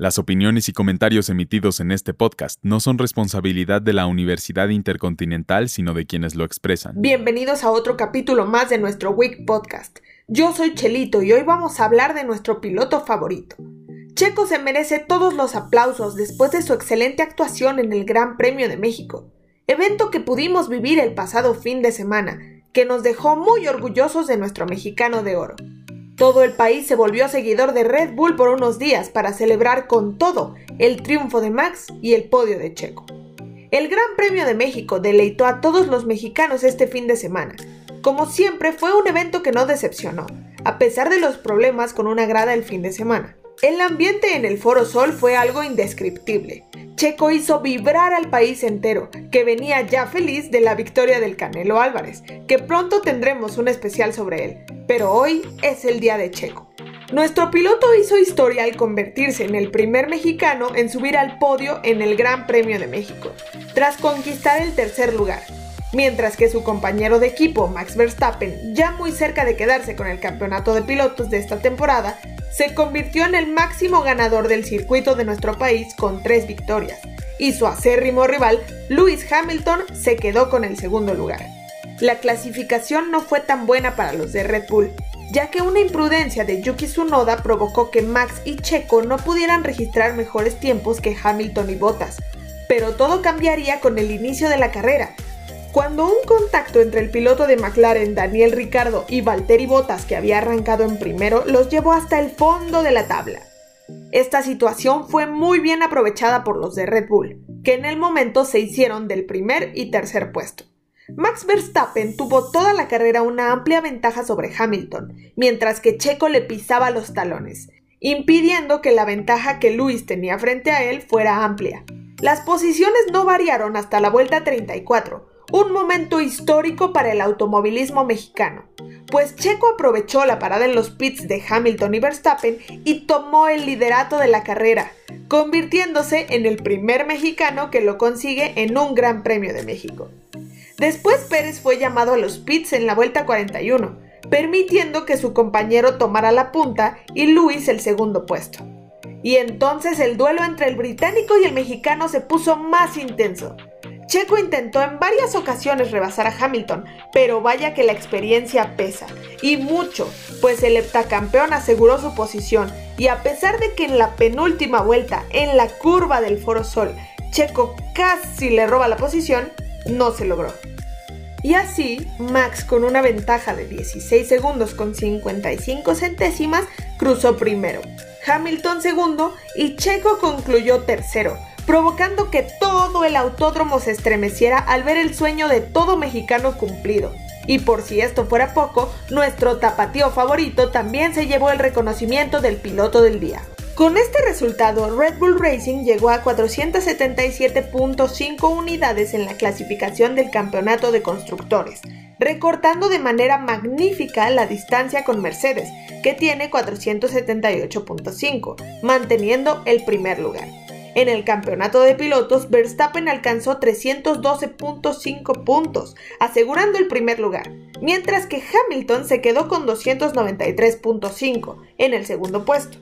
Las opiniones y comentarios emitidos en este podcast no son responsabilidad de la Universidad Intercontinental, sino de quienes lo expresan. Bienvenidos a otro capítulo más de nuestro Week Podcast. Yo soy Chelito y hoy vamos a hablar de nuestro piloto favorito. Checo se merece todos los aplausos después de su excelente actuación en el Gran Premio de México, evento que pudimos vivir el pasado fin de semana, que nos dejó muy orgullosos de nuestro mexicano de oro. Todo el país se volvió seguidor de Red Bull por unos días para celebrar con todo el triunfo de Max y el podio de Checo. El Gran Premio de México deleitó a todos los mexicanos este fin de semana. Como siempre, fue un evento que no decepcionó, a pesar de los problemas con una grada el fin de semana. El ambiente en el Foro Sol fue algo indescriptible. Checo hizo vibrar al país entero, que venía ya feliz de la victoria del Canelo Álvarez, que pronto tendremos un especial sobre él, pero hoy es el día de Checo. Nuestro piloto hizo historia al convertirse en el primer mexicano en subir al podio en el Gran Premio de México, tras conquistar el tercer lugar, mientras que su compañero de equipo, Max Verstappen, ya muy cerca de quedarse con el campeonato de pilotos de esta temporada, se convirtió en el máximo ganador del circuito de nuestro país con tres victorias, y su acérrimo rival, Lewis Hamilton, se quedó con el segundo lugar. La clasificación no fue tan buena para los de Red Bull, ya que una imprudencia de Yuki Tsunoda provocó que Max y Checo no pudieran registrar mejores tiempos que Hamilton y Bottas, pero todo cambiaría con el inicio de la carrera, cuando un contacto entre el piloto de McLaren Daniel Ricardo y Valtteri Bottas que había arrancado en primero los llevó hasta el fondo de la tabla. Esta situación fue muy bien aprovechada por los de Red Bull, que en el momento se hicieron del primer y tercer puesto. Max Verstappen tuvo toda la carrera una amplia ventaja sobre Hamilton, mientras que Checo le pisaba los talones, impidiendo que la ventaja que Luis tenía frente a él fuera amplia. Las posiciones no variaron hasta la vuelta 34, un momento histórico para el automovilismo mexicano, pues Checo aprovechó la parada en los pits de Hamilton y Verstappen y tomó el liderato de la carrera, convirtiéndose en el primer mexicano que lo consigue en un Gran Premio de México. Después Pérez fue llamado a los pits en la vuelta 41, permitiendo que su compañero tomara la punta y Luis el segundo puesto. Y entonces el duelo entre el británico y el mexicano se puso más intenso, Checo intentó en varias ocasiones rebasar a Hamilton, pero vaya que la experiencia pesa, y mucho, pues el heptacampeón aseguró su posición, y a pesar de que en la penúltima vuelta, en la curva del Foro Sol, Checo casi le roba la posición, no se logró. Y así, Max con una ventaja de 16 segundos con 55 centésimas cruzó primero, Hamilton segundo y Checo concluyó tercero, provocando que todo el autódromo se estremeciera al ver el sueño de todo mexicano cumplido. Y por si esto fuera poco, nuestro tapatío favorito también se llevó el reconocimiento del piloto del día. Con este resultado, Red Bull Racing llegó a 477.5 unidades en la clasificación del campeonato de constructores, recortando de manera magnífica la distancia con Mercedes, que tiene 478.5, manteniendo el primer lugar. En el campeonato de pilotos, Verstappen alcanzó 312.5 puntos, asegurando el primer lugar, mientras que Hamilton se quedó con 293.5 en el segundo puesto.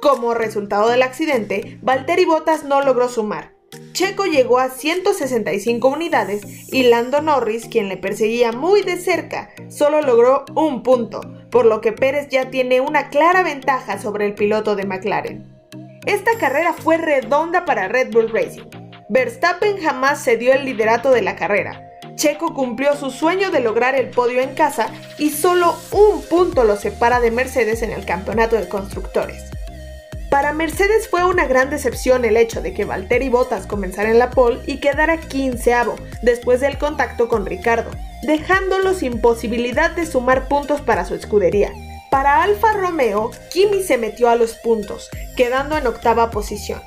Como resultado del accidente, Valtteri Bottas no logró sumar. Checo llegó a 165 unidades y Lando Norris, quien le perseguía muy de cerca, solo logró un punto, por lo que Pérez ya tiene una clara ventaja sobre el piloto de McLaren. Esta carrera fue redonda para Red Bull Racing. Verstappen jamás cedió el liderato de la carrera. Checo cumplió su sueño de lograr el podio en casa y solo un punto lo separa de Mercedes en el campeonato de constructores. Para Mercedes fue una gran decepción el hecho de que Valtteri Bottas comenzara en la pole y quedara quinceavo después del contacto con Ricardo, dejándolo sin posibilidad de sumar puntos para su escudería. Para Alfa Romeo, Kimi se metió a los puntos, quedando en octava posición,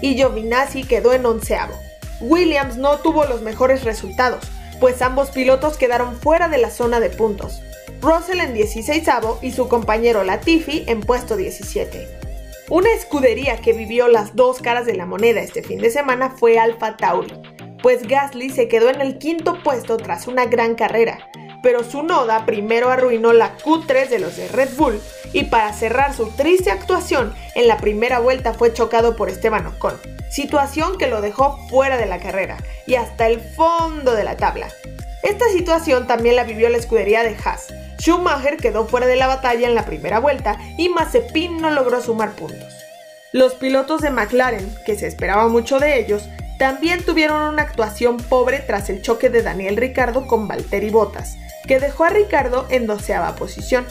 y Giovinazzi quedó en onceavo. Williams no tuvo los mejores resultados, pues ambos pilotos quedaron fuera de la zona de puntos. Russell en 16 y su compañero Latifi en puesto 17. Una escudería que vivió las dos caras de la moneda este fin de semana fue Alfa Tauri, pues Gasly se quedó en el quinto puesto tras una gran carrera, pero su noda primero arruinó la Q3 de los de Red Bull y para cerrar su triste actuación en la primera vuelta fue chocado por Esteban Ocon, situación que lo dejó fuera de la carrera y hasta el fondo de la tabla. Esta situación también la vivió la escudería de Haas. Schumacher quedó fuera de la batalla en la primera vuelta y Mazepin no logró sumar puntos. Los pilotos de McLaren, que se esperaba mucho de ellos, también tuvieron una actuación pobre tras el choque de Daniel Ricardo con Valtteri Bottas, que dejó a Ricardo en doceava posición.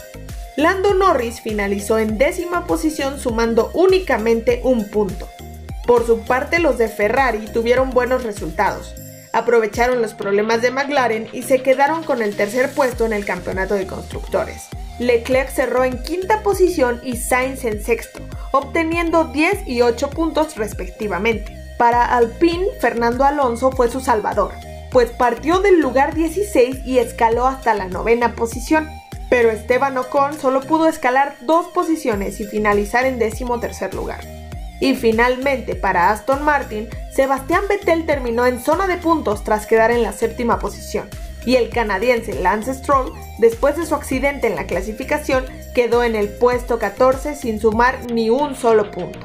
Lando Norris finalizó en décima posición sumando únicamente un punto. Por su parte los de Ferrari tuvieron buenos resultados. Aprovecharon los problemas de McLaren y se quedaron con el tercer puesto en el campeonato de constructores. Leclerc cerró en quinta posición y Sainz en sexto, obteniendo 10 y 8 puntos respectivamente. Para Alpine, Fernando Alonso fue su salvador, pues partió del lugar 16 y escaló hasta la novena posición. Pero Esteban Ocon solo pudo escalar dos posiciones y finalizar en décimo tercer lugar. Y finalmente, para Aston Martin, Sebastián Vettel terminó en zona de puntos tras quedar en la séptima posición. Y el canadiense Lance Stroll, después de su accidente en la clasificación, quedó en el puesto 14 sin sumar ni un solo punto.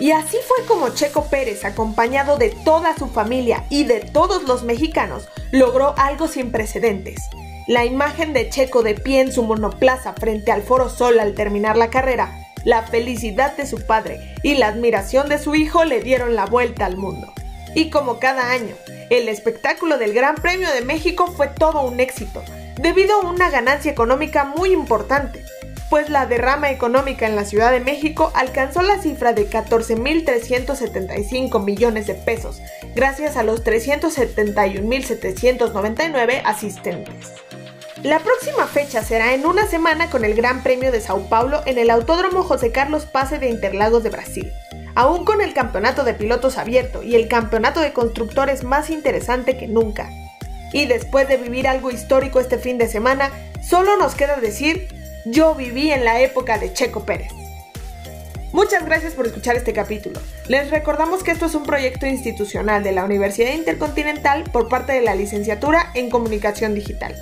Y así fue como Checo Pérez, acompañado de toda su familia y de todos los mexicanos, logró algo sin precedentes. La imagen de Checo de pie en su monoplaza frente al Foro Sol al terminar la carrera, la felicidad de su padre y la admiración de su hijo le dieron la vuelta al mundo. Y como cada año, el espectáculo del Gran Premio de México fue todo un éxito, debido a una ganancia económica muy importante pues la derrama económica en la Ciudad de México alcanzó la cifra de 14.375 millones de pesos, gracias a los 371.799 asistentes. La próxima fecha será en una semana con el Gran Premio de Sao Paulo en el Autódromo José Carlos Pase de Interlagos de Brasil. Aún con el campeonato de pilotos abierto y el campeonato de constructores más interesante que nunca. Y después de vivir algo histórico este fin de semana, solo nos queda decir yo viví en la época de Checo Pérez. Muchas gracias por escuchar este capítulo. Les recordamos que esto es un proyecto institucional de la Universidad Intercontinental por parte de la Licenciatura en Comunicación Digital.